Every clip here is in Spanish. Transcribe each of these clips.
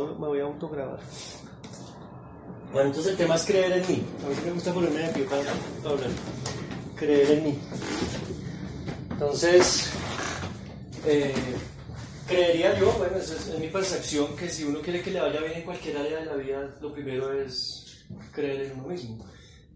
me voy a autograbar. Bueno, entonces el tema es creer en mí. A mí me gusta ponerme de pie para, hablar. Creer en mí. Entonces, eh, creería yo, bueno, es, es, mi percepción, que si uno quiere que le vaya bien en cualquier área de la vida, lo primero es creer en uno mismo.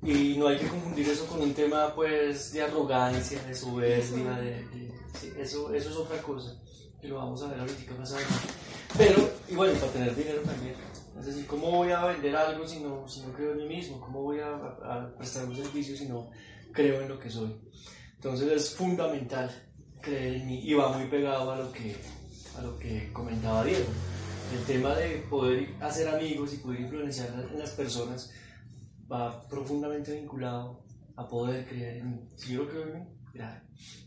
Y no hay que confundir eso con un tema pues de arrogancia, de soberbia, de, eso, eso es otra cosa, que lo vamos a ver ahorita más adelante. Pero, y bueno, para tener dinero también. Es decir, ¿cómo voy a vender algo si no, si no creo en mí mismo? ¿Cómo voy a, prestar un servicio si no creo en lo que soy? Entonces es fundamental creer en mí y va muy pegado a lo que, a lo que comentaba Diego. El tema de poder hacer amigos y poder influenciar en las personas va profundamente vinculado a poder creer en mí. Si yo creo en mí,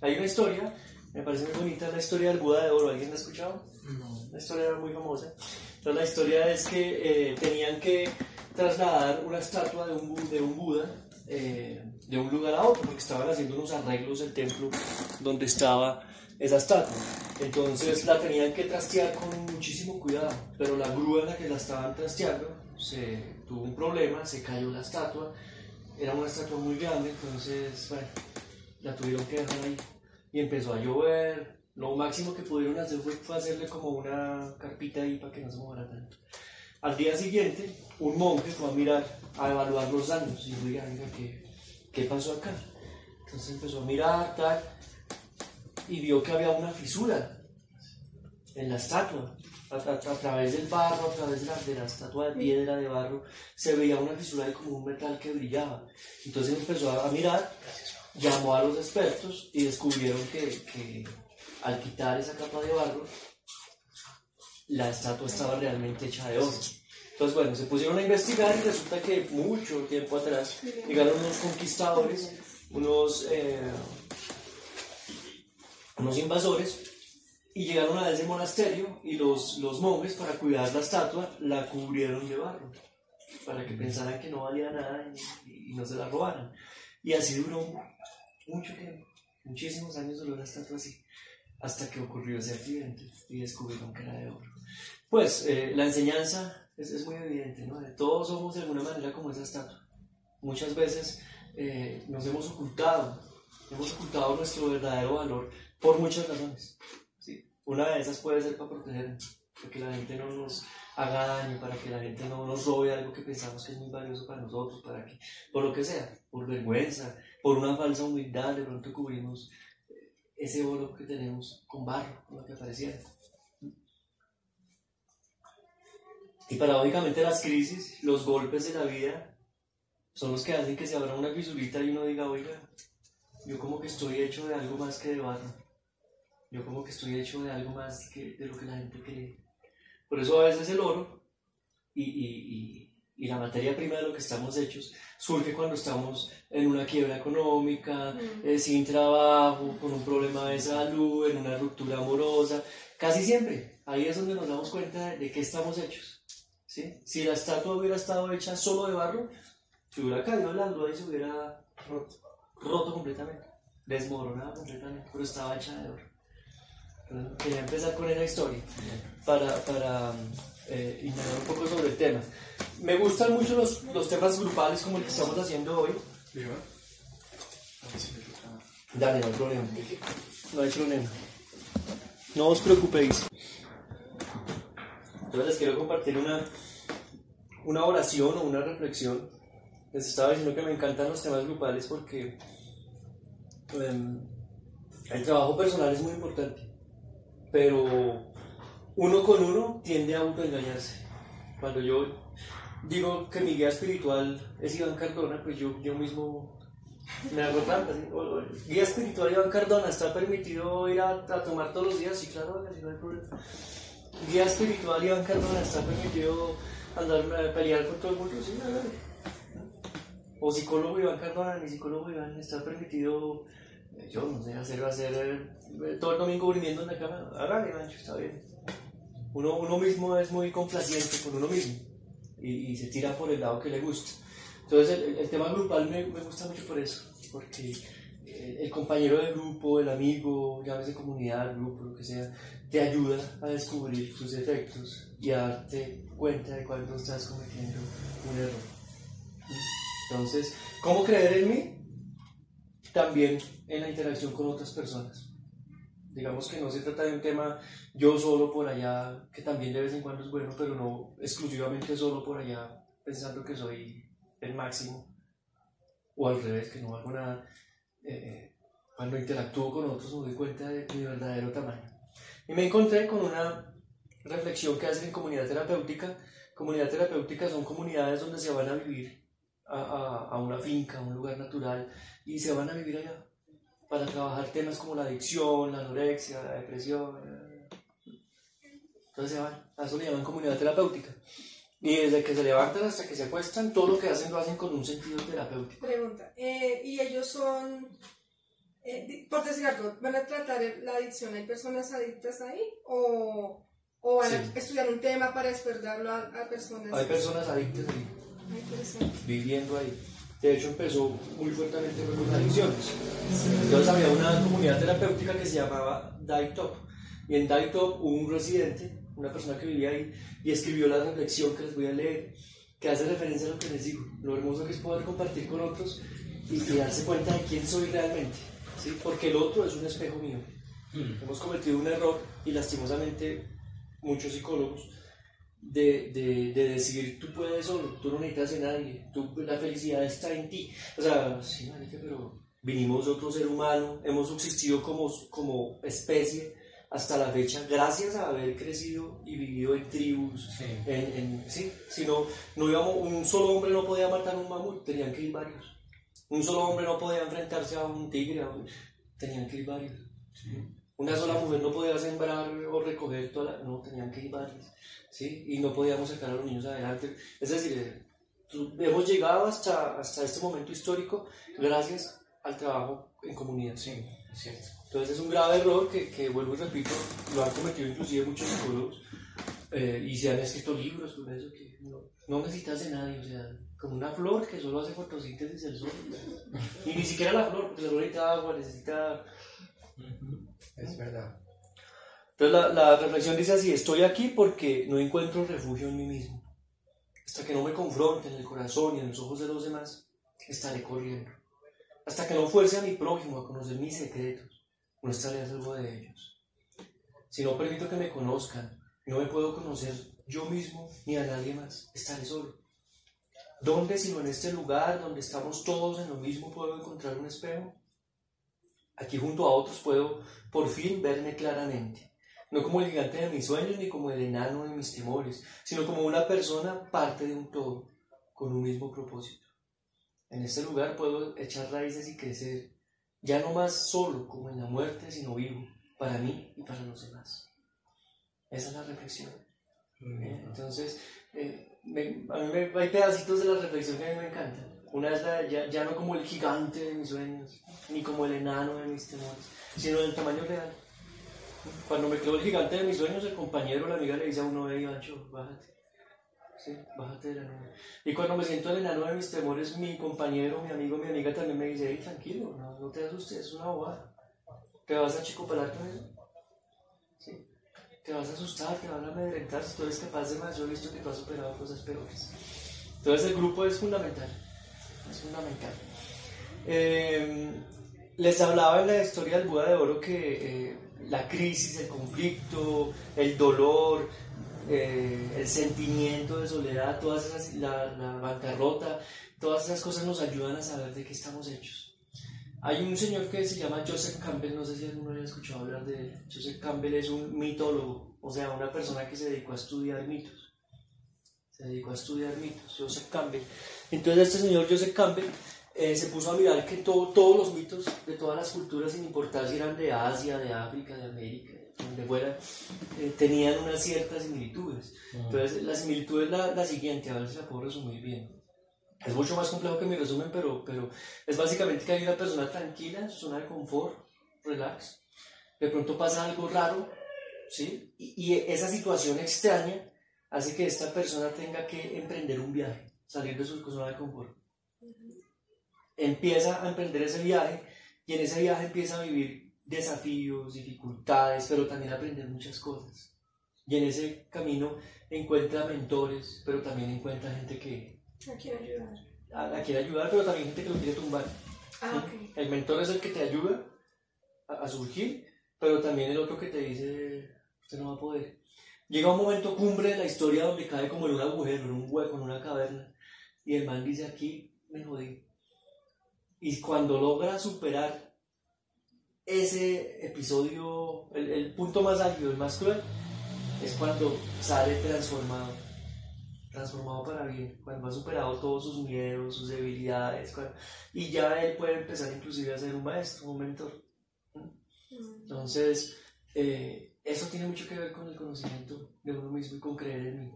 Hay una historia, me parece muy bonita, la historia del Buda de Oro. ¿Alguien la ha escuchado? No. Una historia muy famosa. Entonces la historia es que eh, tenían que trasladar una estatua de un, de un Buda eh, de un lugar a otro, porque estaban haciendo unos arreglos del templo donde estaba esa estatua. Entonces la tenían que trastear con muchísimo cuidado, pero la grúa en la que la estaban trasteando se tuvo un problema, se cayó la estatua, era una estatua muy grande, entonces bueno, la tuvieron que dejar ahí y empezó a llover. Lo máximo que pudieron hacer fue, hacerle como una carpita ahí para que no se moviera tanto. Al día siguiente, un monje fue a mirar, a evaluar los daños y dijo, mira, ¿qué, ¿qué pasó acá? Entonces empezó a mirar, tal, y vio que había una fisura en la estatua. A, través del barro, a través de la, de la, estatua de piedra, de barro, se veía una fisura de como un metal que brillaba. Entonces empezó a, mirar, llamó a los expertos y descubrieron que, que al quitar esa capa de barro, la estatua estaba realmente hecha de oro. Entonces, bueno, se pusieron a investigar y resulta que mucho tiempo atrás llegaron unos conquistadores, unos, eh, unos invasores, y llegaron a ese monasterio y los, los monjes, para cuidar la estatua, la cubrieron de barro, para que pensaran que no valía nada y, no se la robaran. Y así duró mucho tiempo, muchísimos años duró la estatua así, hasta que ocurrió ese accidente y descubrieron que era de oro. Pues eh, la enseñanza es, es, muy evidente, ¿no? Todos somos de alguna manera como esa estatua. Muchas veces eh, nos hemos ocultado, hemos ocultado nuestro verdadero valor por muchas razones. Una de esas puede ser para protegernos, para que la gente no nos haga daño, para que la gente no nos robe algo que pensamos que es muy valioso para nosotros, para que, por lo que sea, por vergüenza, por una falsa humildad, de pronto cubrimos eh, ese oro que tenemos con barro, lo que apareciera. Y paradójicamente las crisis, los golpes de la vida, son los que hacen que se abra una fisurita y uno diga, oiga, yo como que estoy hecho de algo más que de barro. Yo como que estoy hecho de algo más que de lo que la gente cree. Por eso a veces el oro y, y, y, la materia prima de lo que estamos hechos surge cuando estamos en una quiebra económica, mm. eh, sin trabajo, con un problema de salud, en una ruptura amorosa. Casi siempre, ahí es donde nos damos cuenta de, de qué estamos hechos. ¿sí? Si la estatua hubiera estado hecha solo de barro, se hubiera caído el algo y se hubiera roto, roto completamente, desmoronado completamente, pero estaba hecha de oro. Quería empezar con esa historia para, para eh, un poco sobre el tema. Me gustan mucho los, los temas grupales como el que estamos haciendo hoy. Dale, no hay problema. No hay problema. No os preocupéis. Entonces les quiero compartir una, una oración o una reflexión. Les estaba diciendo que me encantan los temas grupales porque em, el trabajo personal es muy importante pero uno con uno tiende a autoengañarse. Cuando yo digo que mi guía espiritual es Iván Cardona, pues yo, yo mismo me hago trampas. Guía espiritual Iván Cardona, ¿está permitido ir a, tomar todos los días? Sí, claro, no hay problema. Guía espiritual Iván Cardona, ¿está permitido andar pelear con todo el mundo? Sí, claro. O psicólogo Iván Cardona, mi psicólogo Iván, ¿está permitido yo no sé, hacer, hacer eh, todo el domingo durmiendo en la cama, hágale, Mancho, está bien. Uno, uno mismo es muy complaciente con uno mismo y, y, se tira por el lado que le gusta. Entonces el, el tema grupal me, me, gusta mucho por eso, porque eh, el compañero del grupo, el amigo, llámese comunidad, grupo, lo que sea, te ayuda a descubrir tus defectos y a darte cuenta de cuando estás cometiendo un error. Entonces, ¿cómo creer en mí? También en la interacción con otras personas. Digamos que no se trata de un tema yo solo por allá, que también de vez en cuando es bueno, pero no exclusivamente solo por allá, pensando que soy el máximo, o al revés, que no hago nada. Eh, cuando interactúo con otros me doy cuenta de mi verdadero tamaño. Y me encontré con una reflexión que hacen en comunidad terapéutica. Comunidad terapéutica son comunidades donde se van a vivir a, a, a una finca, a un lugar natural, y se van a vivir allá para trabajar temas como la adicción, la anorexia, la depresión. Entonces se van, a eso le llaman comunidad terapéutica. Y desde que se levantan hasta que se acuestan, todo lo que hacen lo hacen con un sentido terapéutico. Pregunta, eh, ¿y ellos son, eh, por decir algo, van a tratar la adicción? ¿Hay personas adictas ahí? ¿O, o van Sí. a estudiar un tema para despertarlo a, a personas? Hay personas adictas ahí. Viviendo ahí. De hecho, empezó muy fuertemente con las adicciones. Entonces había una comunidad terapéutica que se llamaba Daitop. Y en Daitop hubo un residente, una persona que vivía ahí, y escribió la reflexión que les voy a leer, que hace referencia a lo que les digo, lo hermoso que es poder compartir con otros y, y darse cuenta de quién soy realmente. ¿sí? Porque el otro es un espejo mío. Hemos cometido un error y lastimosamente muchos psicólogos de, de, de decir tú puedes solo, tú no necesitas de nadie, tú, la felicidad está en ti. O sea, sí, marica, pero vinimos de otro ser humano, hemos subsistido como, como especie hasta la fecha gracias a haber crecido y vivido en tribus. Sí. En, en- sí, si no, no íbamos, un solo hombre no podía matar a un mamut, tenían que ir varios. Un solo hombre no podía enfrentarse a un tigre, a un- tenían que ir varios. Una sola mujer no podía sembrar o recoger toda la... No, tenían que ir varios. ¿sí? Y no podíamos sacar a los niños adelante. Es decir, eh, hemos llegado hasta, hasta este momento histórico gracias al trabajo en comunidad. Sí, es cierto. Entonces es un grave error que, que vuelvo y repito, lo han cometido inclusive muchos psicólogos eh, y se han escrito libros sobre eso que no, no necesitas de nadie, o sea, como una flor que solo hace fotosíntesis del sol. Y ni siquiera la flor, porque la flor necesita agua, necesita... Es verdad. Entonces la, la reflexión dice así, estoy aquí porque no encuentro refugio en mí mismo. Hasta que no me confronte en el corazón y en los ojos de los demás, estaré corriendo. Hasta que no fuerce a mi prójimo a conocer mis secretos, no estaré a salvo de ellos. Si no permito que me conozcan, no me puedo conocer yo mismo ni a nadie más, estaré solo. ¿Dónde sino en este lugar donde estamos todos en lo mismo puedo encontrar un espejo? Aquí junto a otros puedo por fin verme claramente, no como el gigante de mis sueños ni como el enano de mis temores, sino como una persona parte de un todo, con un mismo propósito. En este lugar puedo echar raíces y crecer, ya no más solo como en la muerte, sino vivo, para mí y para los demás. Esa es la reflexión. ¿eh? Entonces, eh, me- a mí me- hay pedacitos de la reflexión que a mí me encantan. Una es la, ya, ya no como el gigante de mis sueños, ni como el enano de mis temores, sino del tamaño real. Cuando me creo el gigante de mis sueños, el compañero, la amiga le dice a uno, hey, Ancho, bájate. Sí, bájate de la nube. Y cuando me siento el enano de mis temores, mi compañero, mi amigo, mi amiga también me dice, tranquilo, no, no te asustes, es una bobada. ¿Te vas a chicopalar con eso? Sí. Te vas a asustar, te van a amedrentar, si tú eres capaz de más, yo he visto que tú has superado cosas peores. Entonces el grupo es fundamental, es fundamental. Eh, les hablaba en la historia del Buda de Oro que eh, la crisis, el conflicto, el dolor, eh, el sentimiento de soledad, todas esas, la, la bancarrota, todas esas cosas nos ayudan a saber de qué estamos hechos. Hay un señor que se llama Joseph Campbell, no sé si alguno haya escuchado hablar de él. Joseph Campbell es un mitólogo, o sea, una persona que se dedicó a estudiar mitos. Se dedicó a estudiar mitos, Joseph Campbell. Entonces este señor Joseph Campbell eh, se puso a mirar que to- todos los mitos de todas las culturas, sin importar si eran de Asia, de África, de América, donde fuera, eh, tenían unas ciertas similitudes. Entonces la similitud es la, la siguiente, a ver si la puedo resumir bien. Es mucho más complejo que mi resumen, pero, pero es básicamente que hay una persona tranquila en su zona de confort, relax. De pronto pasa algo raro, ¿sí? Y, y esa situación extraña hace que esta persona tenga que emprender un viaje, salir de su zona de confort. Empieza a emprender ese viaje Y en ese viaje empieza a vivir desafíos, dificultades, pero también a aprender muchas cosas. Y en ese camino encuentra mentores, pero también encuentra gente que La quiero ayudar. la quiere ayudar, pero también gente que lo quiere tumbar. Ah, ok. El mentor es el que te ayuda a, a surgir, pero también el otro que te dice, usted no va a poder. Llega un momento cumbre de la historia donde cae como en un agujero, en un hueco, en una caverna, y el man dice, aquí me jodí. Y cuando logra superar ese episodio, el, el punto más álgido, el más cruel, es cuando sale transformado, transformado para bien, cuando ha superado todos sus miedos, sus debilidades, cuando- y ya él puede empezar inclusive a ser un maestro, un mentor. Mm. Entonces, eh, eso tiene mucho que ver con el conocimiento de uno mismo y con creer en mí.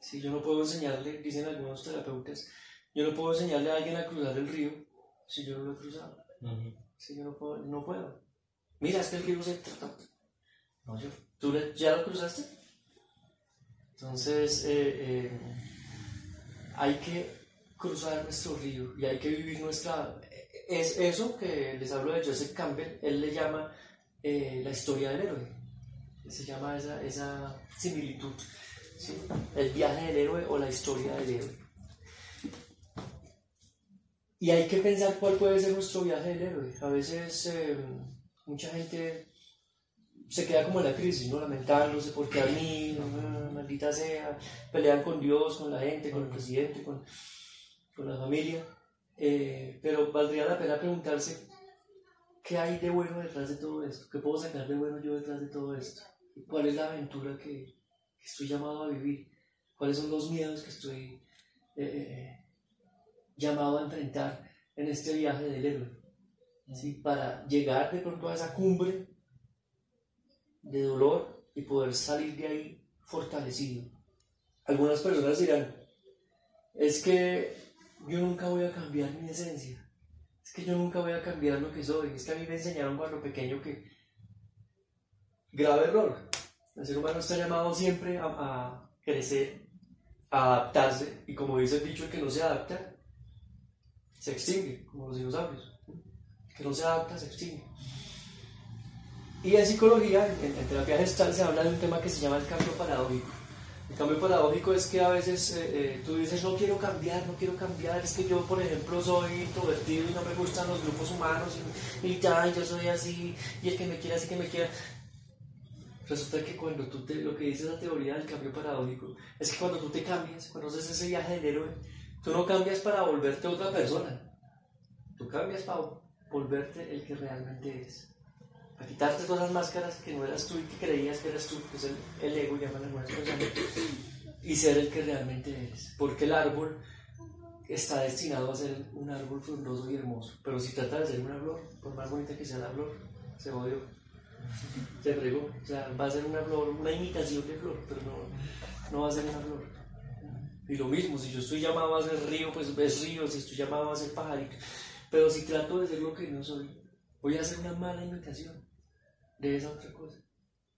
Si yo no puedo enseñarle, dicen algunos terapeutas, yo no puedo enseñarle a alguien a cruzar el río si yo no lo he cruzado. Si yo no puedo, no puedo. Mira, es que el río se trata. No, yo. ¿Tú le- ya lo cruzaste? Entonces, eh, eh, hay que cruzar nuestro río y hay que vivir nuestra... Es eso que les hablo de Joseph Campbell, él le llama eh, la historia del héroe. Se llama esa, esa similitud. ¿Sí? El viaje del héroe o la historia del héroe. Y hay que pensar cuál puede ser nuestro viaje del héroe. A veces eh, mucha gente se queda como en la crisis, ¿no? Lamentándose porque a mí, no, maldita sea, pelean con Dios, con la gente, con el presidente, con, con la familia. Eh, pero valdría la pena preguntarse qué hay de bueno detrás de todo esto, qué puedo sacar de bueno yo detrás de todo esto, cuál es la aventura que, que estoy llamado a vivir, cuáles son los miedos que estoy eh, llamado a enfrentar en este viaje del héroe, ¿sí? para llegar de pronto a esa cumbre de dolor y poder salir de ahí fortalecido. Algunas personas dirán, es que yo nunca voy a cambiar mi esencia, es que yo nunca voy a cambiar lo que soy, es que a mí me enseñaron cuando pequeño que grave error, el ser humano está llamado siempre a, crecer, a adaptarse, y como dice el dicho, el que no se adapta, se extingue, como los dinosaurios. El que no se adapta, se extingue. Y en psicología, en, terapia gestal, se habla de un tema que se llama el cambio paradójico. El cambio paradójico es que a veces eh, eh, tú dices, no quiero cambiar, no quiero cambiar, es que yo, por ejemplo, soy introvertido y no me gustan los grupos humanos, y, y yo soy así, y el que me quiera, así que me quiera. Resulta que cuando tú te, lo que dice la teoría del cambio paradójico, es que cuando tú te cambias, cuando haces ese viaje del héroe, tú no cambias para volverte otra persona, tú cambias para volverte el que realmente eres. A quitarte todas las máscaras que no eras tú y que creías que eras tú, que es el, ego, llaman algunas personas, y ser el que realmente eres. Porque el árbol está destinado a ser un árbol frondoso y hermoso, pero si trata de ser una flor, por más bonita que sea la flor, se jodió, se fregó, o sea, va a ser una flor, una imitación de flor, pero no, no va a ser una flor. Y lo mismo, si yo estoy llamado a ser río, pues es río, si estoy llamado a ser pajarito, pero si trato de ser lo que no soy, voy a hacer una mala imitación de esa otra cosa.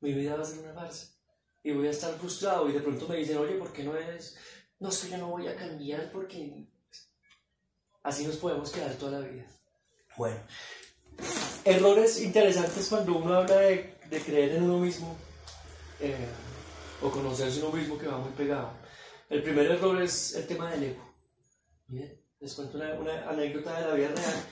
Mi vida va a ser una farsa. Y voy a estar frustrado y de pronto me dicen, oye, ¿por qué no eres? No, es que yo no voy a cambiar porque así nos podemos quedar toda la vida. Bueno, errores interesantes cuando uno habla de, de creer en uno mismo eh, o conocerse uno mismo que va muy pegado. El primer error es el tema del ego. Bien, les cuento una, una anécdota de la vida real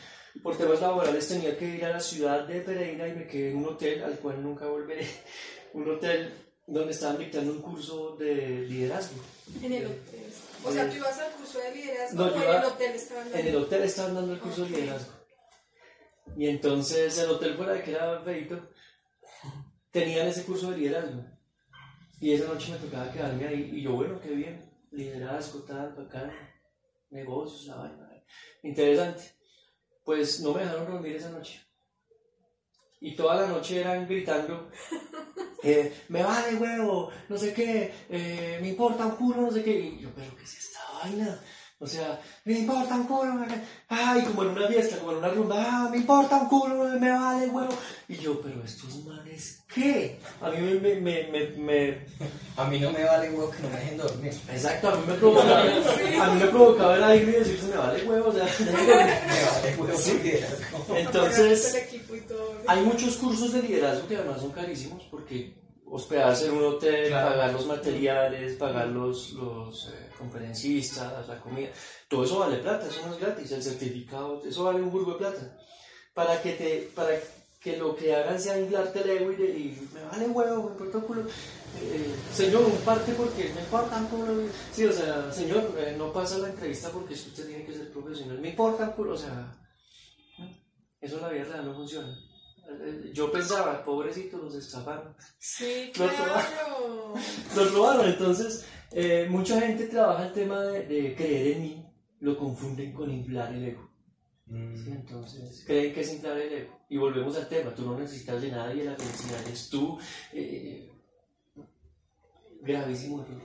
por temas laborales tenía que ir a la ciudad de Pereira y me quedé en un hotel al cual nunca volveré. Un hotel donde estaban dictando un curso de liderazgo. En el hotel. O sea, tú ibas al curso de liderazgo No, o en el hotel estaban En el hotel estaban dando el curso Ok. de liderazgo. Y entonces el hotel fuera de que era feito, tenían ese curso de liderazgo. Y esa noche me tocaba quedarme ahí. Y yo, bueno, qué bien. Liderazgo, tal, bacán. Negocios, la vaina. Interesante. Pues no me dejaron dormir esa noche. Y toda la noche eran gritando, eh, me vale huevo, no sé qué, eh, me importa un culo, no sé qué. Y yo, pero ¿qué es esta vaina? O sea, me importa un culo, me- ay, como en una fiesta, como en una rumba, ah, me importa un culo, me, me vale huevo. Y yo, pero estos manes, ¿qué? A mí me, me, me, me, me- A mí no me vale huevo que no me dejen dormir. exacto, a mí me provocaba, a mí me provocaba el aire y decir, se me vale huevo, o sea, Me vale huevo Sí. entonces... el equipo y todo. Hay muchos cursos de liderazgo que además son carísimos porque hospedarse en un hotel, Claro. pagar los materiales, pagar los, los eh, conferencistas, la comida, todo eso vale plata, eso no es gratis, el certificado, eso vale un burgo de plata. Para que, te, para que lo que hagan sea inflarte el ego y, y me vale huevo, me importa culo. Eh, señor, un parte porque me importa culo. Sí, o sea, señor, eh, no pasa la entrevista porque es que usted tiene que ser profesional, me importa culo, o sea, eso en la vida real no funciona. Eh, Yo pensaba, pobrecitos, los estafaron. Sí, claro. Los robaron, entonces eh, mucha gente trabaja el tema de, de creer en mí, lo confunden con inflar el ego. ¿sí? Entonces creen que es inflar el ego. Y volvemos al tema, tú no necesitas de nadie, la felicidad es tú. eh, gravísimo error.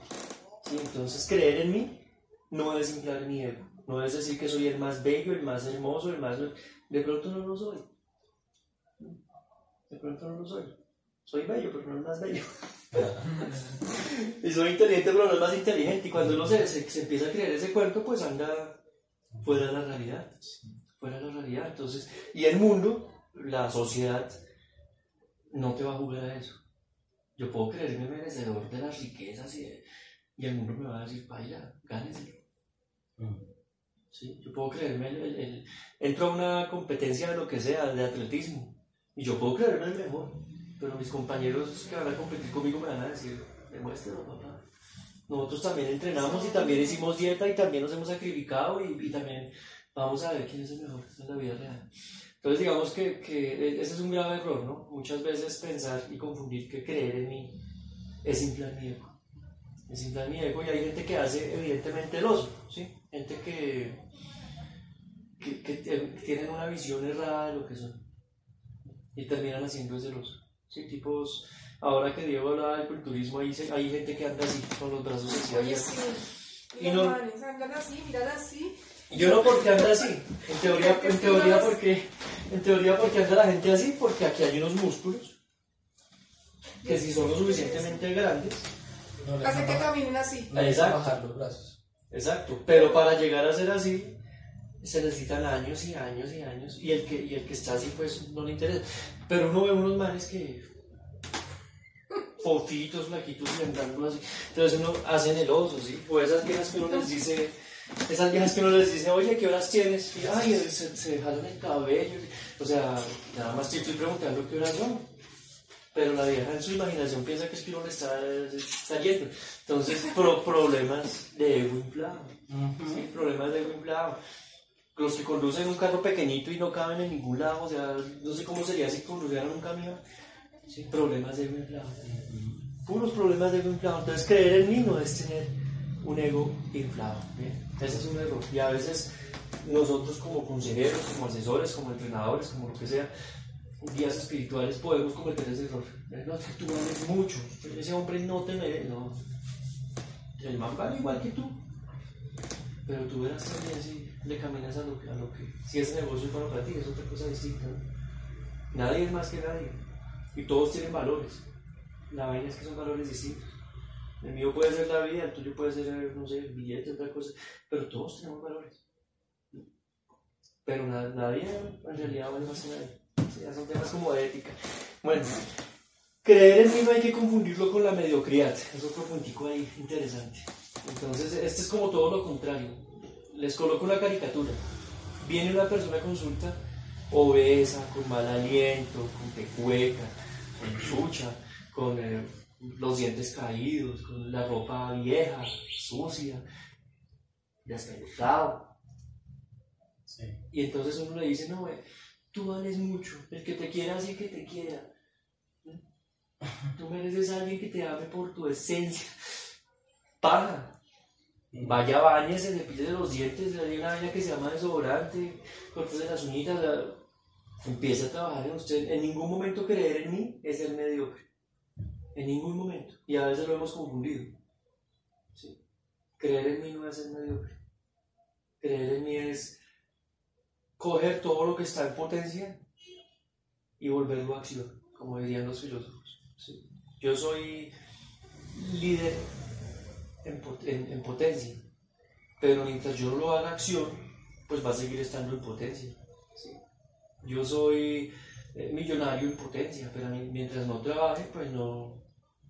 ¿sí? Entonces creer en mí no es inflar mi ego, no es decir que soy el más bello, el más hermoso, el más... De pronto no lo soy. De pronto no lo soy. Soy bello, pero no el más bello. y soy inteligente, pero no el más inteligente. Y cuando uno se, se, se empieza a creer ese cuento, pues anda fuera de la realidad. Fuera de la realidad. Entonces, y el mundo, la sociedad, no te va a jugar a eso. Yo puedo creerme merecedor de las riquezas y, de- y el mundo me va a decir, vaya, gánese. Sí, yo puedo creerme, el, el- el- entro a una competencia de lo que sea, de atletismo, y yo puedo creerme el mejor, pero mis compañeros que van a competir conmigo me van a decir, demuéstralo, papá. Nosotros también entrenamos y también hicimos dieta y también nos hemos sacrificado y, y también vamos a ver quién es el mejor en la vida real. Entonces digamos que, que ese es un grave error, ¿no? Muchas veces pensar y confundir que creer en mí es inflar mi ego. Es inflar mi ego y hay gente que hace evidentemente el oso, ¿sí? Gente que, que, que tienen una visión errada de lo que son y terminan haciendo ese oso. ¿Sí? Tipos, ahora que Diego hablaba del culturismo, hay, se- hay gente que anda así, con los brazos así abiertos. sí. Y no- manes andan así, miran así. Yo no porque anda así, en teoría, en teoría porque, en teoría porque anda la gente así, porque aquí hay unos músculos que si son lo suficientemente grandes, No Hace que caminen así. dejan Exacto. bajar los brazos. exacto, pero para llegar a ser así se necesitan años y años y años y el que, y el que está así pues no le interesa, pero uno ve unos manes que fofitos, flaquitos andando así, entonces uno hacen el oso, ¿sí? o esas viejas que uno les dice esas viejas que uno les dice, oye, ¿qué horas tienes? Y, ay, se, se jalan el cabello. O sea, nada más te estoy preguntando qué horas son. Pero la vieja en su imaginación piensa que es que uno le está, yendo. Entonces, pro- problemas de ego inflado. Sí, problemas de ego inflado. Los que conducen un carro pequeñito y no caben en ningún lado, o sea, no sé cómo sería si conducieran un camión. Problemas de ego inflado. Puros problemas de ego inflado. Entonces, creer en mí no es tener un ego inflado. Ese es un error. Y a veces nosotros como consejeros, como asesores, como entrenadores, como lo que sea, guías espirituales, podemos cometer ese error. No, tú vales mucho. Ese hombre no te merece. No. El man vale igual que tú. Pero tú verás también si le caminas a lo, a lo que... Si ese negocio es bueno para ti, es otra cosa distinta. ¿no? Nadie es más que nadie. Y todos tienen valores. La vaina es que son valores distintos. El mío puede ser la vida, el tuyo puede ser, no sé, el billete, otra cosa. Pero todos tenemos valores. Pero na- nadie en realidad vale más que nadie. Ya son temas como de ética. Bueno, creer en mí no hay que confundirlo con la mediocridad. Es otro puntico ahí interesante. Entonces, este es como todo lo contrario. Les coloco una caricatura. Viene una persona a consulta obesa, con mal aliento, con pecueca, con chucha, con eh, los dientes caídos, con la ropa vieja, sucia, despelucado. Sí. Y entonces uno le dice, no, eh, tú vales mucho, el que te quiera así que te quiera. Tú mereces a alguien que te ame por tu esencia. Paja. Vaya, bañese, le pide los dientes, hay una vaina que se llama desodorante, cortes las uñitas, la- empieza a trabajar en usted. En ningún momento creer en mí es ser mediocre. En ningún momento. Y a veces lo hemos confundido. Creer en mí no es ser mediocre. Creer en mí es coger todo lo que está en potencia y volverlo a acción, como dirían los filósofos. Yo soy líder en, en- en potencia, pero mientras yo no lo haga acción, pues va a seguir estando en potencia. ¿sí? Yo soy eh, millonario en potencia, pero mi- mientras no trabaje, pues no,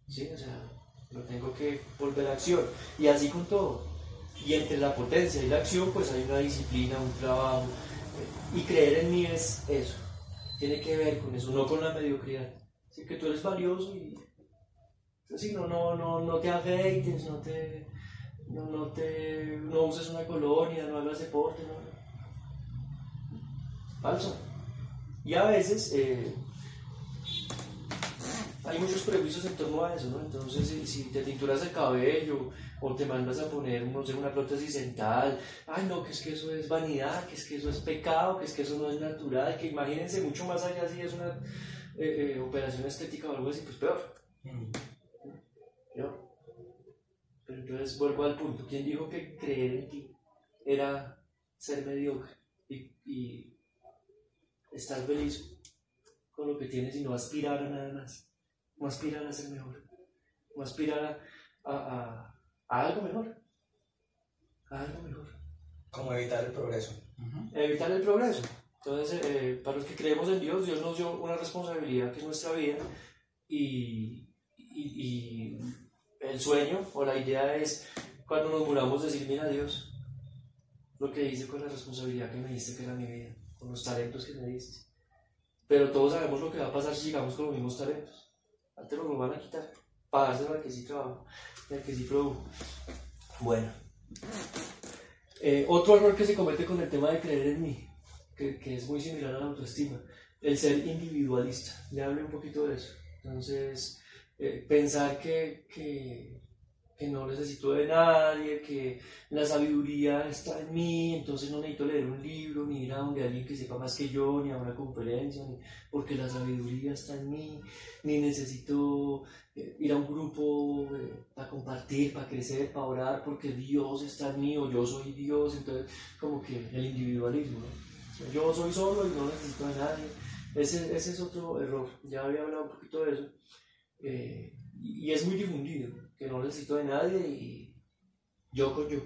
sí, o sea, lo tengo que volver a acción. Y así con todo. Y entre la potencia y la acción, pues hay una disciplina, un trabajo. eh, Y creer en mí es eso. Tiene que ver con eso, no con la mediocridad. Así que tú eres valioso y. Así, no, no, no, no te afeites, no te. No, no te. No uses una colonia, no hagas deporte, no. Falso. Y a veces. eh, hay muchos prejuicios en torno a eso, ¿no? Entonces, si, si te tinturas el cabello o te mandas a poner, no sé, una prótesis dental, ay, no, que es que eso es vanidad, que es que eso es pecado, que es que eso no es natural, que imagínense mucho más allá si es una eh, eh, operación estética o algo así, pues peor, Mm. ¿No? Pero entonces vuelvo al punto, ¿quién dijo que creer en ti era ser mediocre y, y estar feliz con lo que tienes y no aspirar a nada más? no aspirar a ser mejor, no aspirar a, a- a- a algo mejor, a algo mejor. Como evitar el progreso. Evitar el progreso. Entonces, eh, para los que creemos en Dios, Dios nos dio una responsabilidad que es nuestra vida y, y- y el sueño o la idea es cuando nos muramos decir, mira Dios, lo que hice con la responsabilidad que me diste que era mi vida, con los talentos que me diste. Pero todos sabemos lo que va a pasar si llegamos con los mismos talentos. Antes nos lo van a quitar, para dárselo al que sí trabaja, y al que sí produjo. Bueno. Eh, otro error que se comete con el tema de creer en mí, que, que es muy similar a la autoestima, el ser individualista. Le hablé un poquito de eso. Entonces, eh, pensar que, que, no necesito de nadie, que la sabiduría está en mí, entonces no necesito leer un libro, ni ir a donde alguien que sepa más que yo, ni a una conferencia, porque la sabiduría está en mí, ni necesito eh, ir a un grupo eh, para compartir, para crecer, para orar, porque Dios está en mí o yo soy Dios, entonces como que el individualismo, yo soy solo y no necesito de nadie, ese, ese es otro error, ya había hablado un poquito de eso, eh, y, es muy difundido, que no necesito de nadie y yo con yo,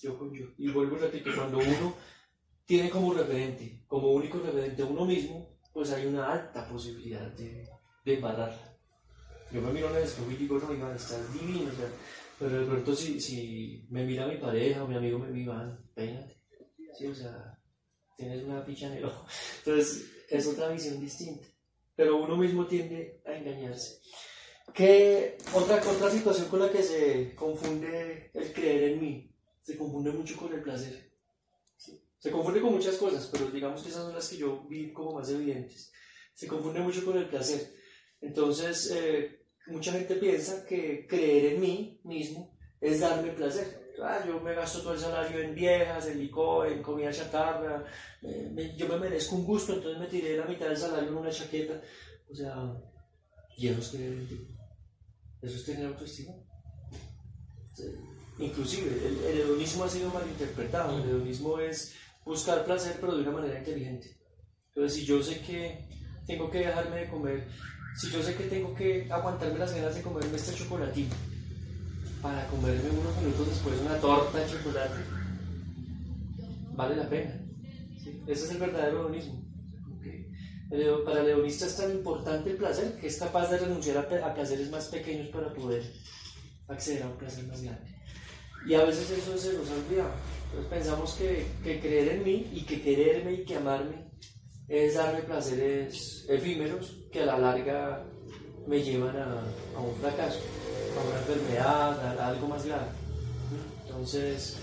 yo con yo, y vuelvo y repito, cuando uno tiene como referente, como único referente uno mismo, pues hay una alta posibilidad de, de. Yo me miro en el espejo y digo, no, Iván, estás divino, o sea, pero de pronto si, si me mira mi pareja o mi amigo me Iván, peínate, o sea, tienes una picha en el ojo. Entonces, es otra visión distinta, pero uno mismo tiende a engañarse. ¿Qué otra, otra situación con la que se confunde el creer en mí? Se confunde mucho con el placer. ¿sí? Se confunde con muchas cosas, pero digamos que esas son las que yo vi como más evidentes. Se confunde mucho con el placer. Entonces, eh, mucha gente piensa que creer en mí mismo es darme placer. Ah, yo me gasto todo el salario en viejas, en licor, en comida chatarra, yo me merezco un gusto, entonces me tiré la mitad del salario en una chaqueta. O sea, ¿y eso es ti? ¿Eso es tener autoestima? Inclusive, el, el hedonismo ha sido malinterpretado. El hedonismo es buscar placer, pero de una manera inteligente. Entonces, si yo sé que tengo que dejarme de comer, si yo sé que tengo que aguantarme las ganas de comerme este chocolatito para comerme unos minutos después una torta de chocolate, vale la pena. ¿sí? Ese es el verdadero hedonismo. Para el hedonista es tan importante el placer que es capaz de renunciar a, a placeres más pequeños para poder acceder a un placer más grande. Y a veces eso se nos ha olvidado. Entonces pensamos que, que creer en mí y que quererme y que amarme es darme placeres efímeros que a la larga me llevan a, a un fracaso, a una enfermedad, a, algo más grave. Entonces,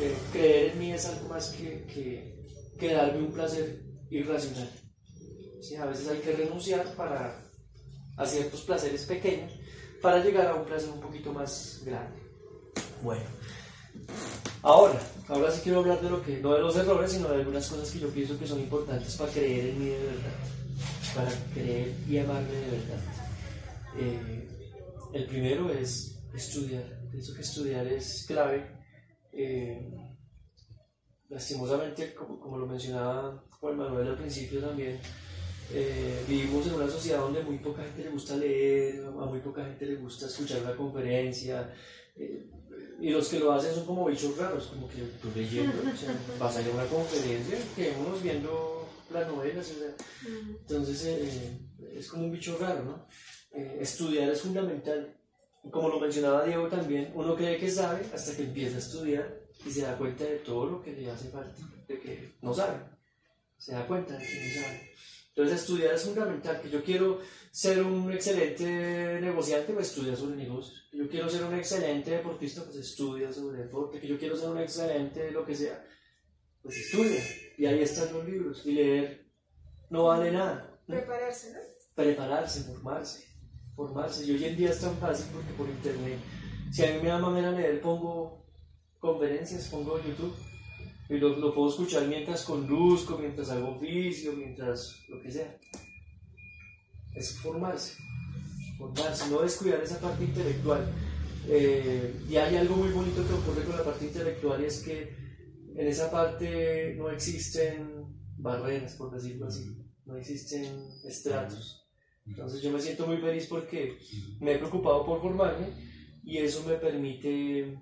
eh, creer en mí es algo más que, que, que darme un placer irracional. Sí, a veces hay que renunciar para, a ciertos placeres pequeños para llegar a un placer un poquito más grande. Bueno, ahora, ahora sí quiero hablar de lo que, no de los errores, sino de algunas cosas que yo pienso que son importantes para creer en mí de verdad, para creer y amarme de verdad. Eh, el primero es estudiar, pienso que estudiar es clave. Eh, lastimosamente, como, lo mencionaba Juan Manuel al principio también, eh, vivimos en una sociedad donde muy poca gente le gusta leer, a muy poca gente le gusta escuchar una conferencia, eh, y los que lo hacen son como bichos raros, como que tú leyendo, o sea, vas a ir a una conferencia, quedémonos viendo las novelas, entonces eh, es como un bicho raro, ¿no? Estudiar es fundamental, como lo mencionaba Diego también, uno cree que sabe hasta que empieza a estudiar y se da cuenta de todo lo que le hace falta, de que no sabe, se da cuenta de que no sabe. Entonces estudiar es fundamental, que yo quiero ser un excelente negociante, pues estudia sobre negocios. Que yo quiero ser un excelente deportista, pues estudia sobre deporte. Que yo quiero ser un excelente lo que sea, pues estudia. Y ahí están los libros. Y leer no vale nada. Prepararse, ¿no? Prepararse, formarse. Formarse. Y hoy en día es tan fácil porque por internet, si a mí me da manera leer, pongo conferencias, pongo YouTube y lo, lo, puedo escuchar mientras conduzco, mientras hago oficio, mientras lo que sea. Es formarse, formarse, no descuidar esa parte intelectual. Eh, y hay algo muy bonito que ocurre con la parte intelectual y es que en esa parte no existen barreras, por decirlo así, no existen estratos. Entonces yo me siento muy feliz porque me he preocupado por formarme y eso me permite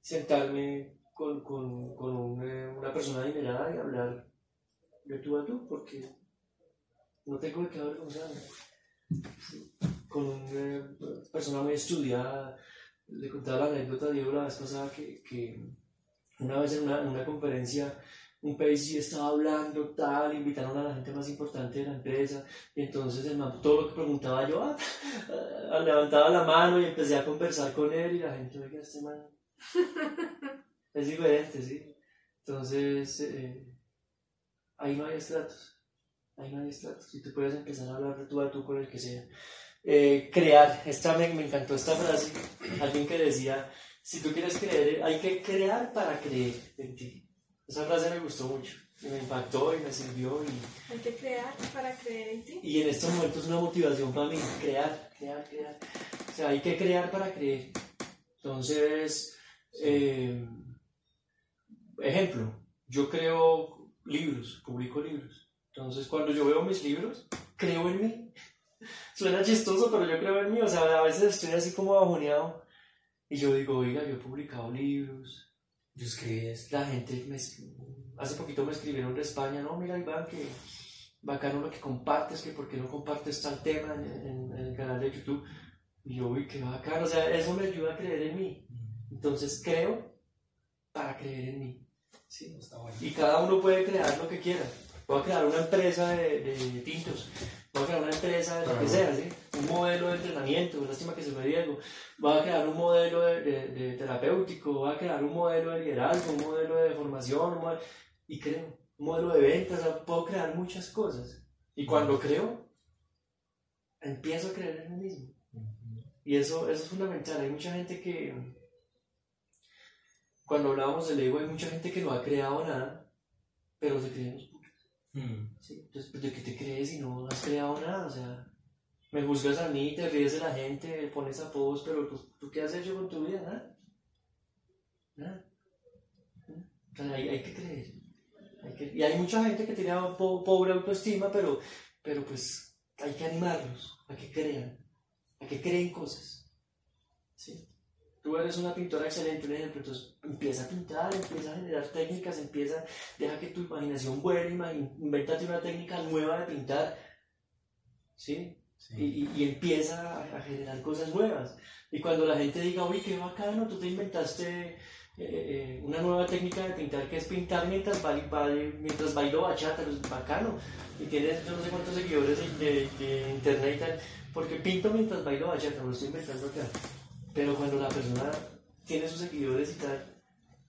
sentarme con, con, con una, persona adinerada y hablar de tú a tú, porque no tengo que hablar con una persona muy estudiada. Le contaba la anécdota Diego la vez pasada que, que una vez en una, en una conferencia un país estaba hablando, tal, invitaron a la gente más importante de la empresa, y entonces el todo lo que preguntaba yo, ah, levantaba la mano y empecé a conversar con él, y la gente, oiga, este man es diferente, ¿sí? Entonces, eh, ahí no hay estratos. Ahí no hay estratos. Y tú puedes empezar a hablar de tú a tú con el que sea. Eh, crear. Esta me, me, encantó esta frase. Alguien que decía, si tú quieres creer, hay que crear para creer en ti. Esa frase me gustó mucho. Y me impactó y me sirvió. Y, hay que crear para creer en ti. Y en estos momentos es una motivación para mí. Crear, crear, crear. O sea, hay que crear para creer. Entonces, eh, ejemplo, yo creo libros, publico libros. Entonces, cuando yo veo mis libros, creo en mí. Suena chistoso, pero yo creo en mí. O sea, a veces estoy así como bajoneado. Y yo digo, oiga, yo he publicado libros. Yo escribí esto. La gente me, hace poquito me escribieron de España, no, mira Iván, que bacano lo que compartes, que por qué no compartes tal tema en, el canal de YouTube. Y yo, uy, qué bacano. O sea, eso me ayuda a creer en mí. Entonces creo para creer en mí. ¿sí? Y cada uno puede crear lo que quiera. Voy a crear una empresa de, de tintos, voy a crear una empresa de lo que sea, ¿sí? un modelo de entrenamiento, lástima que se me Diego, voy a crear un modelo de, de, terapéutico, voy a crear un modelo de liderazgo, un modelo de formación, y creo, un modelo de ventas, puedo crear muchas cosas. Y cuando creo, empiezo a creer en mí mismo. Y eso, eso es fundamental. Hay mucha gente que, cuando hablábamos del ego, hay mucha gente que no ha creado nada, pero se creen los putos. Hmm. Entonces, pues, ¿de qué te crees si no has creado nada? O sea, me juzgas a mí, te ríes de la gente, pones apodos, pero pues, ¿tú qué has hecho con tu vida? Nada. Nada. O sea, hay, hay que creer. Hay que, y hay mucha gente que tiene pobre autoestima, pero, pero pues hay que animarlos a que crean, a que creen cosas. ¿Sí? Tú eres una pintora excelente, un ejemplo, entonces empieza a pintar, empieza a generar técnicas, empieza, deja que tu imaginación vuele, invéntate una técnica nueva de pintar, ¿sí? Y, y, empieza a, generar cosas nuevas. Y cuando la gente diga, uy, qué bacano, tú te inventaste eh, eh, una nueva técnica de pintar que es pintar mientras, mientras bailo bachata, es bacano. Y tienes yo no sé cuántos seguidores de, de, internet y tal, porque pinto mientras bailo bachata, lo estoy inventando acá. Pero cuando la persona tiene sus seguidores y tal,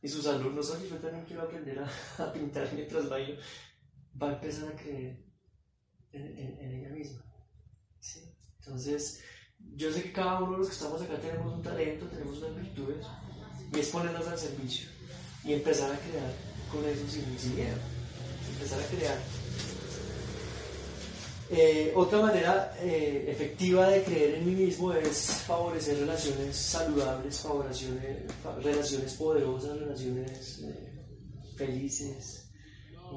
y sus alumnos, oye, yo también quiero aprender a, pintar mientras bailo, va a empezar a creer en, ella misma. Entonces, yo sé que cada uno de los que estamos acá tenemos un talento, tenemos unas virtudes, y es ponerlas al servicio y empezar a crear con eso sin miedo. Empezar a crear eh, otra manera eh, efectiva de creer en mí mismo es favorecer relaciones saludables, relaciones poderosas, relaciones eh, felices.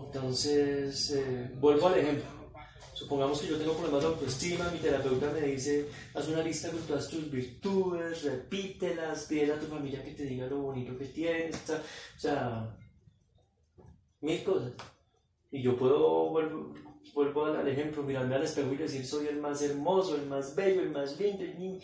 Entonces, eh, vuelvo al ejemplo. Supongamos que yo tengo problemas de autoestima, mi terapeuta me dice, haz una lista con todas tus virtudes, repítelas, pídele a tu familia que te diga lo bonito que tienes, o sea, mil cosas. Y yo puedo, vuelvo, vuelvo al ejemplo, mirarme al espejo y decir, soy el más hermoso, el más bello, el más lindo, el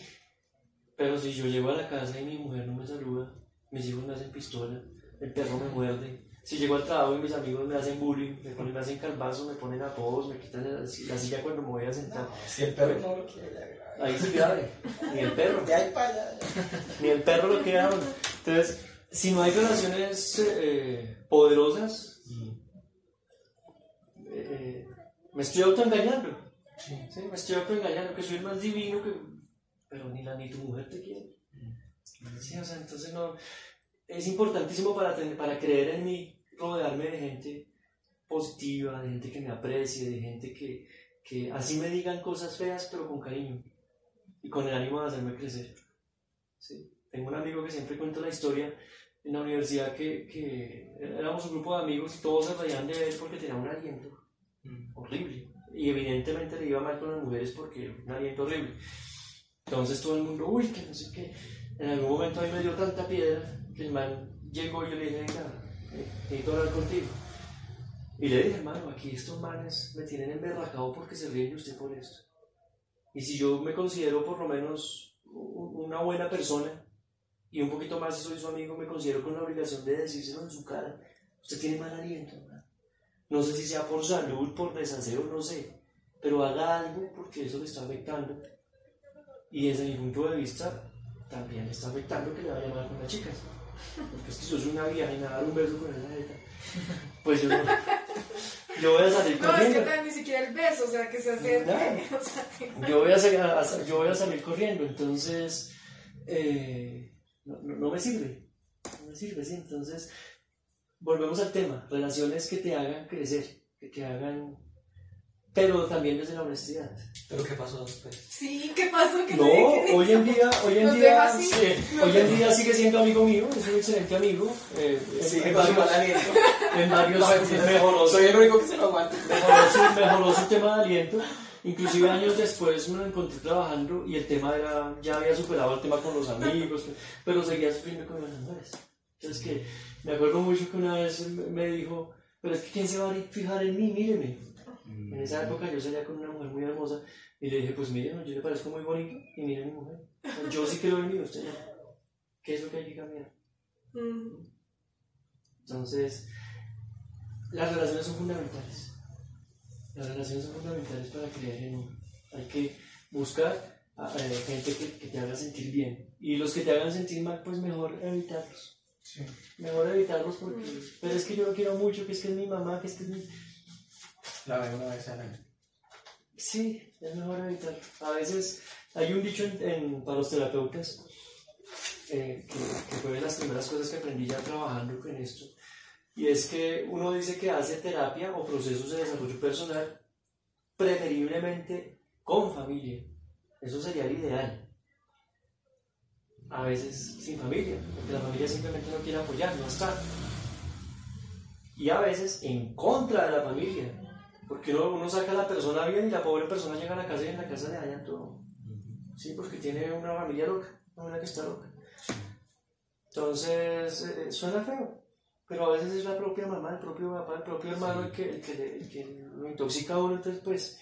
Pero si yo llego a la casa y mi mujer no me saluda, mis hijos me hacen pistola, el perro me muerde, si llego al trabajo y mis amigos me hacen bullying, me, ponen, me hacen calvazo, me ponen apodos, me quitan la, silla cuando me voy a sentar. si el perro no lo quiere, ahí sí grave. Ni el perro. Ni el perro lo quiere Entonces, si no hay relaciones eh, poderosas, eh, me estoy autoengañando. Sí. ¿sí? Me estoy autoengañando, que soy el más divino, que... pero ni, la, ni tu mujer te quiere. Sí, o sea, entonces no es importantísimo para, tener, para creer en mí, rodearme de gente positiva, de gente que me aprecie, de gente que, que así me digan cosas feas, pero con cariño y con el ánimo de hacerme crecer. ¿Sí? Tengo un amigo que siempre cuenta la historia en la universidad que, que éramos un grupo de amigos y todos se reían de él porque tenía un aliento mm. horrible. Y evidentemente le iba mal con las mujeres porque un aliento horrible. Entonces todo el mundo, uy, que no sé qué. En algún momento a mí me dio tanta piedra que el man llegó y yo le dije, venga, eh, necesito hablar contigo. Y le dije, hermano, aquí estos manes me tienen emberracado porque se ríen de usted por esto. Y si yo me considero por lo menos una buena persona, y un poquito más si soy su amigo, me considero con la obligación de decírselo en su cara, usted tiene mal aliento, hermano. No sé si sea por salud, por desaseo, no sé, pero haga algo porque eso le está afectando. Y desde mi punto de vista, también le está afectando que le vaya mal con las chicas. Porque es que soy una vieja y dar un beso con esa neta, pues yo no. Yo voy a salir corriendo. No, es que ni siquiera el beso, o sea, que se acerque. O sea, yo, voy a, yo voy a salir corriendo, entonces. Eh, no, no, me sirve. No me sirve, sí. Entonces, volvemos al tema: relaciones que te hagan crecer, que te hagan pero también desde la honestidad. ¿Pero qué pasó después? Sí, ¿qué pasó? no, hoy en día, hoy en día, hoy en día sigue siendo amigo mío, es un excelente amigo. Eh, sigue en, varios, en varios no, mejoró, soy el único que se lo aguanta. Mejoró su, mejoró su tema de aliento. Inclusive años después me lo encontré trabajando y el tema era, ya había superado el tema con los amigos, pero seguía sufriendo con los mujeres. Entonces que me acuerdo mucho que una vez me dijo, pero es que ¿quién se va a fijar en mí? Míreme. En esa época yo salía con una mujer muy hermosa y le dije, pues miren, yo le parezco muy bonito y miren mi mujer. Yo sí creo en mí, usted no. ¿Qué es lo que hay que cambiar? Mm. Entonces, las relaciones son fundamentales. Las relaciones son fundamentales para creer en uno. Hay que buscar a, gente que, te haga sentir bien. Y los que te hagan sentir mal, pues mejor evitarlos. Mejor evitarlos porque... Mm. Pero es que yo lo quiero mucho, que es que es mi mamá, que es que es mi... La veo una vez al año. Sí, es mejor evitar. A veces hay un dicho en, para los terapeutas eh, que, fue de las primeras cosas que aprendí ya trabajando con esto. Y es que uno dice que hace terapia o procesos de desarrollo personal preferiblemente con familia. Eso sería el ideal. A veces sin familia, porque la familia simplemente no quiere apoyar, no está. Y a veces en contra de la familia, porque uno, saca a la persona bien y la pobre persona llega a la casa y en la casa le dañan todo. Sí, porque tiene una familia loca, una que está loca. Entonces, eh, suena feo, pero a veces es la propia mamá, el propio papá, el propio hermano el, que, el, que, que, lo intoxica a uno. Entonces, pues,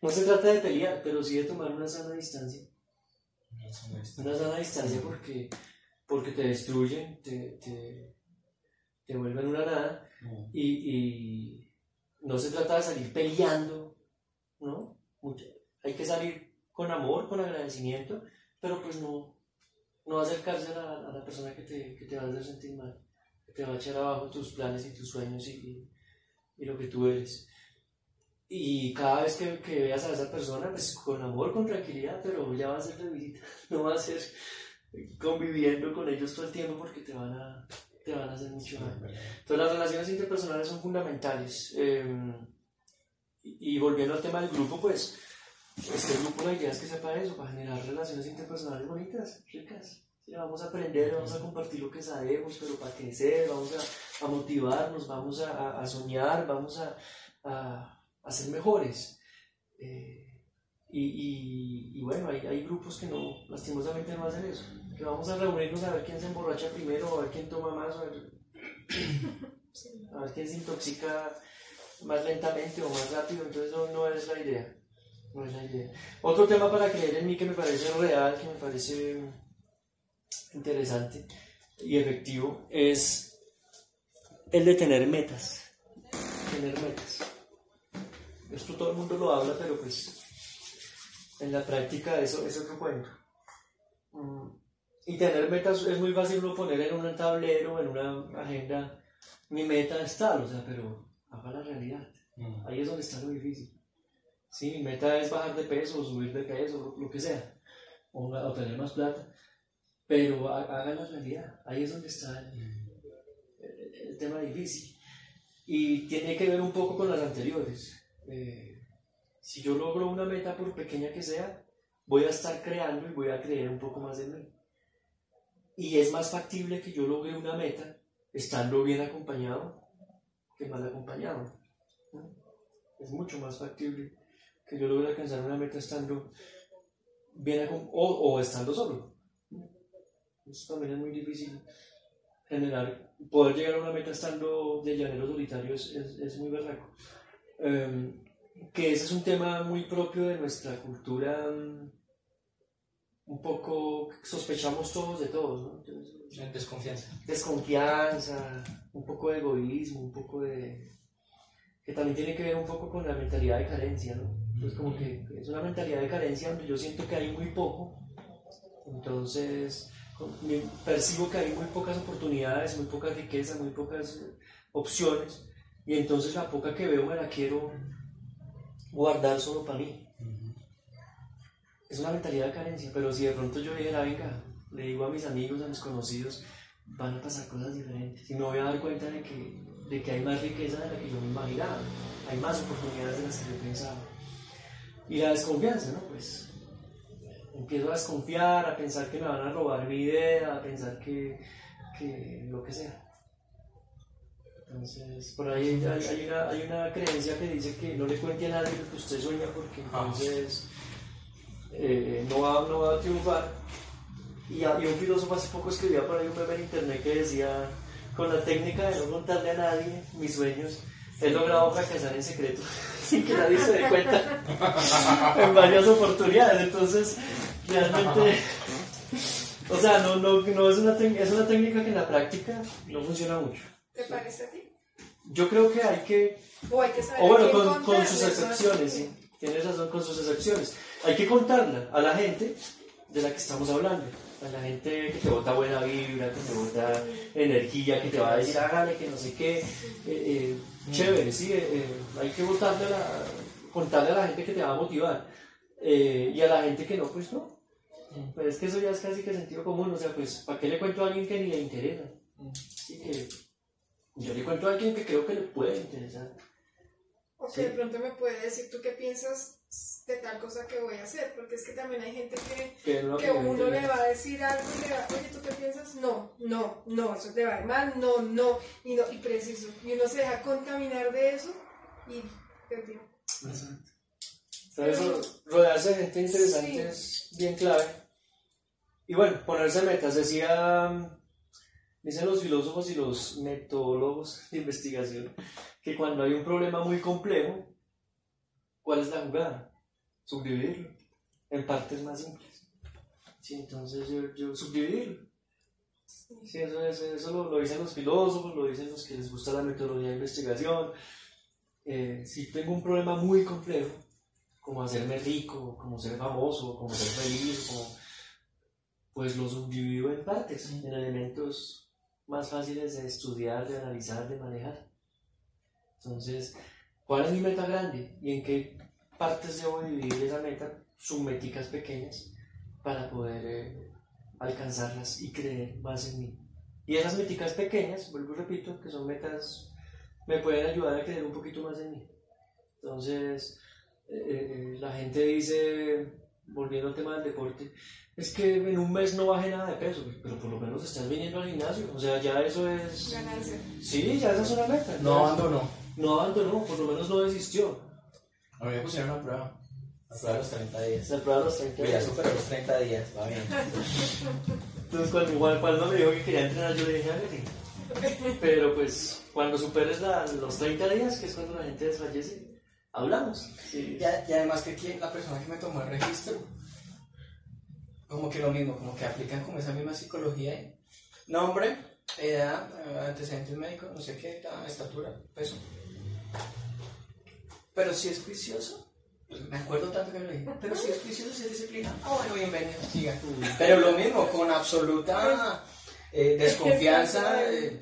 no se trata de pelear, pero sí de tomar una sana distancia. Una sana distancia porque, porque te destruyen, te, te, te vuelven una nada y, y no se trata de salir peleando, ¿no? hay que salir con amor, con agradecimiento, pero pues no, no acercarse a la, persona que te, que te, va a hacer sentir mal, que te va a echar abajo tus planes y tus sueños y, y, lo que tú eres. Y cada vez que, que, veas a esa persona, pues con amor, con tranquilidad, pero ya va a ser de visita, no va a ser conviviendo con ellos todo el tiempo porque te van a, te van a hacer mucho mal. Entonces las relaciones interpersonales son fundamentales. Em, y, volviendo al tema del grupo, pues este grupo la idea es que sepa eso, para generar relaciones interpersonales bonitas, ricas. Vamos a aprender, vamos a compartir lo que sabemos, pero para crecer, vamos a, a motivarnos, vamos a, a, soñar, vamos a, a, ser mejores. Eh, y, bueno, hay, grupos que no, lastimosamente no hacen eso. Que vamos a reunirnos a ver quién se emborracha primero, a ver quién toma más, a ver, a quién se intoxica más lentamente o más rápido. Entonces no, no es la idea. No es la idea. Otro tema para creer en mí que me parece real, que me parece interesante y efectivo, es el de tener metas. Tener metas. Esto todo el mundo lo habla, pero pues en la práctica eso es otro cuento. Mm, y tener metas es muy fácil uno poner en un tablero, en una agenda, mi meta es tal, o sea, pero haga la realidad. Mm. Ahí es donde está lo difícil. Sí, mi meta es bajar de peso, o subir de peso, lo, que sea, o, o, tener más plata, pero haga la realidad. Ahí es donde está el, el tema difícil. Y tiene que ver un poco con las anteriores. Eh, si yo logro una meta, por pequeña que sea, voy a estar creando y voy a creer un poco más en mí. Y es más factible que yo logre una meta estando bien acompañado que mal acompañado. Es mucho más factible que yo logre alcanzar una meta estando bien acompañado o, estando solo. Eso también es muy difícil generar, poder llegar a una meta estando de llanero solitario es, es, muy berraco. Em, que ese es un tema muy propio de nuestra cultura, mm, un poco sospechamos todos de todos, ¿no? desconfianza. Desconfianza, un poco de egoísmo, un poco de... que también tiene que ver un poco con la mentalidad de carencia, ¿no? Es como que es una mentalidad de carencia donde yo siento que hay muy poco, entonces percibo que hay muy pocas oportunidades, muy poca riqueza, muy pocas opciones, y entonces la poca que veo me la quiero guardar solo para mí. Es una mentalidad de carencia, pero si de pronto yo dijera, venga, le digo a mis amigos, a mis conocidos, van a pasar cosas diferentes y me voy a dar cuenta de que, de que hay más riqueza de la que yo me imaginaba, hay más oportunidades de las que yo pensaba. Y la desconfianza, ¿no? Pues empiezo a desconfiar, a pensar que me van a robar mi idea, a pensar que, que lo que sea. Entonces, por ahí hay, una, hay, una, creencia que dice que no le cuente a nadie lo que usted sueña porque ah. entonces eh, no, va, no va a triunfar. Y un filósofo hace poco escribía por ahí un meme en internet que decía, con la técnica de no contarle a nadie mis sueños, he logrado fracasar en secreto sin que nadie se dé cuenta en varias oportunidades. Entonces, realmente, o sea, no, no, no es, una es una técnica que en la práctica no funciona mucho. ¿Te parece a ti? Yo creo que hay que... O hay que saber O bueno, con, con sus excepciones, sí. Tienes razón con sus excepciones. Hay que contarla a la gente de la que estamos hablando. A la gente que te bota buena vibra, que te bota energía, que te va a decir, hágale, que no sé qué. Eh, eh, chévere, sí. Eh, hay que botarle a la, contarle a la gente que te va a motivar. y a la gente que no, pues no. Pero es que eso ya es casi que sentido común. O sea, pues, ¿para qué le cuento a alguien que ni le interesa? Sí, que yo le cuento a alguien que creo que le puede interesar. O que de pronto me puede decir tú qué piensas de tal cosa que voy a hacer, porque es que también hay gente que, que, uno le va a decir algo y le va, oye, ¿tú qué piensas? No, no, no, eso te va a ir mal, no, no, y, no, y preciso. Y uno se deja contaminar de eso y perdió. Exacto. Rodearse de gente interesante es bien clave. Y bueno, ponerse metas. Decía Dicen los filósofos y los metodólogos de investigación que cuando hay un problema muy complejo, ¿cuál es la jugada? Subdividirlo en partes más simples. Sí, entonces yo, yo subdividirlo. Sí, eso, eso, lo, dicen los filósofos, lo dicen los que les gusta la metodología de investigación. Eh, si tengo un problema muy complejo, como hacerme rico, como ser famoso, como ser feliz, como, pues lo subdivido en partes, en elementos más fáciles de estudiar, de analizar, de manejar. Entonces, ¿cuál es mi meta grande? ¿Y en qué partes debo dividir esa meta? Submeticas pequeñas para poder eh, alcanzarlas y creer más en mí. Y esas meticas pequeñas, vuelvo y repito, que son metas, me pueden ayudar a creer un poquito más en mí. Entonces, eh, eh, la gente dice, volviendo al tema del deporte, es que en un mes no baje nada de peso, pero por lo menos estás viniendo al gimnasio. O sea, ya eso es. Ganancia. Sí, ya esa es una meta. No abandonó. No abandonó, por lo menos no desistió. A mí me pusieron una prueba. La prueba de los 30 días. La prueba de los 30 días. Ya superó los 30 días, va bien. Entonces, cuando igual cuando me dijo que quería entrenar, yo le dije, hágale. Pero pues, cuando superes la, los 30 días, que es cuando la gente desfallece, hablamos. Sí. Y, y, además que la persona que me tomó el registro, como que lo mismo, como que aplican como esa misma psicología. Nombre, edad, antecedentes médicos, no sé qué, estatura, peso. Pero si es juicioso, me acuerdo tanto que me lo dije, pero si es juicioso, si es disciplina, ah, bueno, bienvenido, siga. Pero lo mismo, con absoluta eh, desconfianza, eh,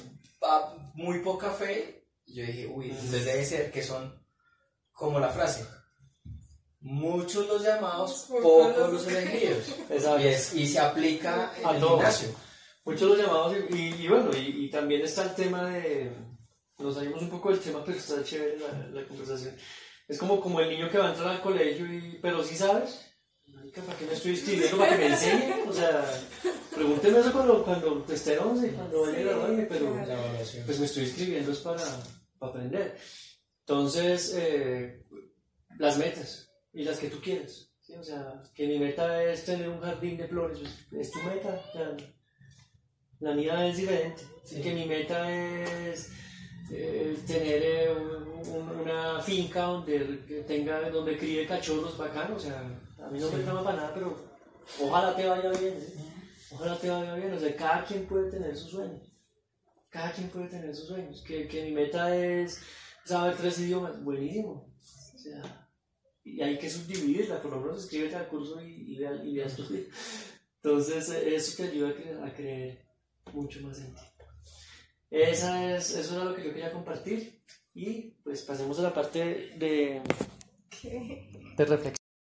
muy poca fe, yo dije, uy, entonces debe ser que son como la frase. Muchos los llamados, pocos los elegidos. Y, y, se aplica en el gimnasio. Muchos los llamados, y, bueno, y, también está el tema de. Nos salimos un poco del tema, pero está chévere la, la conversación es como, como el niño que va a entrar al colegio, y, pero sí sabes. ¿Para qué me estoy escribiendo? ¿Para que me enseñen? O sea, pregúnteme eso cuando, cuando esté en 11, cuando vaya a graduarme, pero pues me estoy escribiendo es para, para aprender. Entonces, eh, las metas y las que tú quieres. ¿sí? O sea, que mi meta es tener un jardín de flores, pues, es tu meta. la mía es diferente. Que mi meta es eh, tener eh, una finca donde tenga donde críe cachorros bacanos, o sea, a mí no me llama para nada, pero ojalá te vaya bien, ojalá te vaya bien, o sea, cada quien puede tener sus sueños, cada quien puede tener sus sueños, que, que mi meta es saber tres idiomas, buenísimo, o sea, y hay que subdividirla, por lo menos escríbete al curso y, y, veas, y tu vida. Entonces, eso te ayuda a creer mucho más en ti. Esa es, eso era lo que yo quería compartir. Y pues pasemos a la parte de, de reflexión.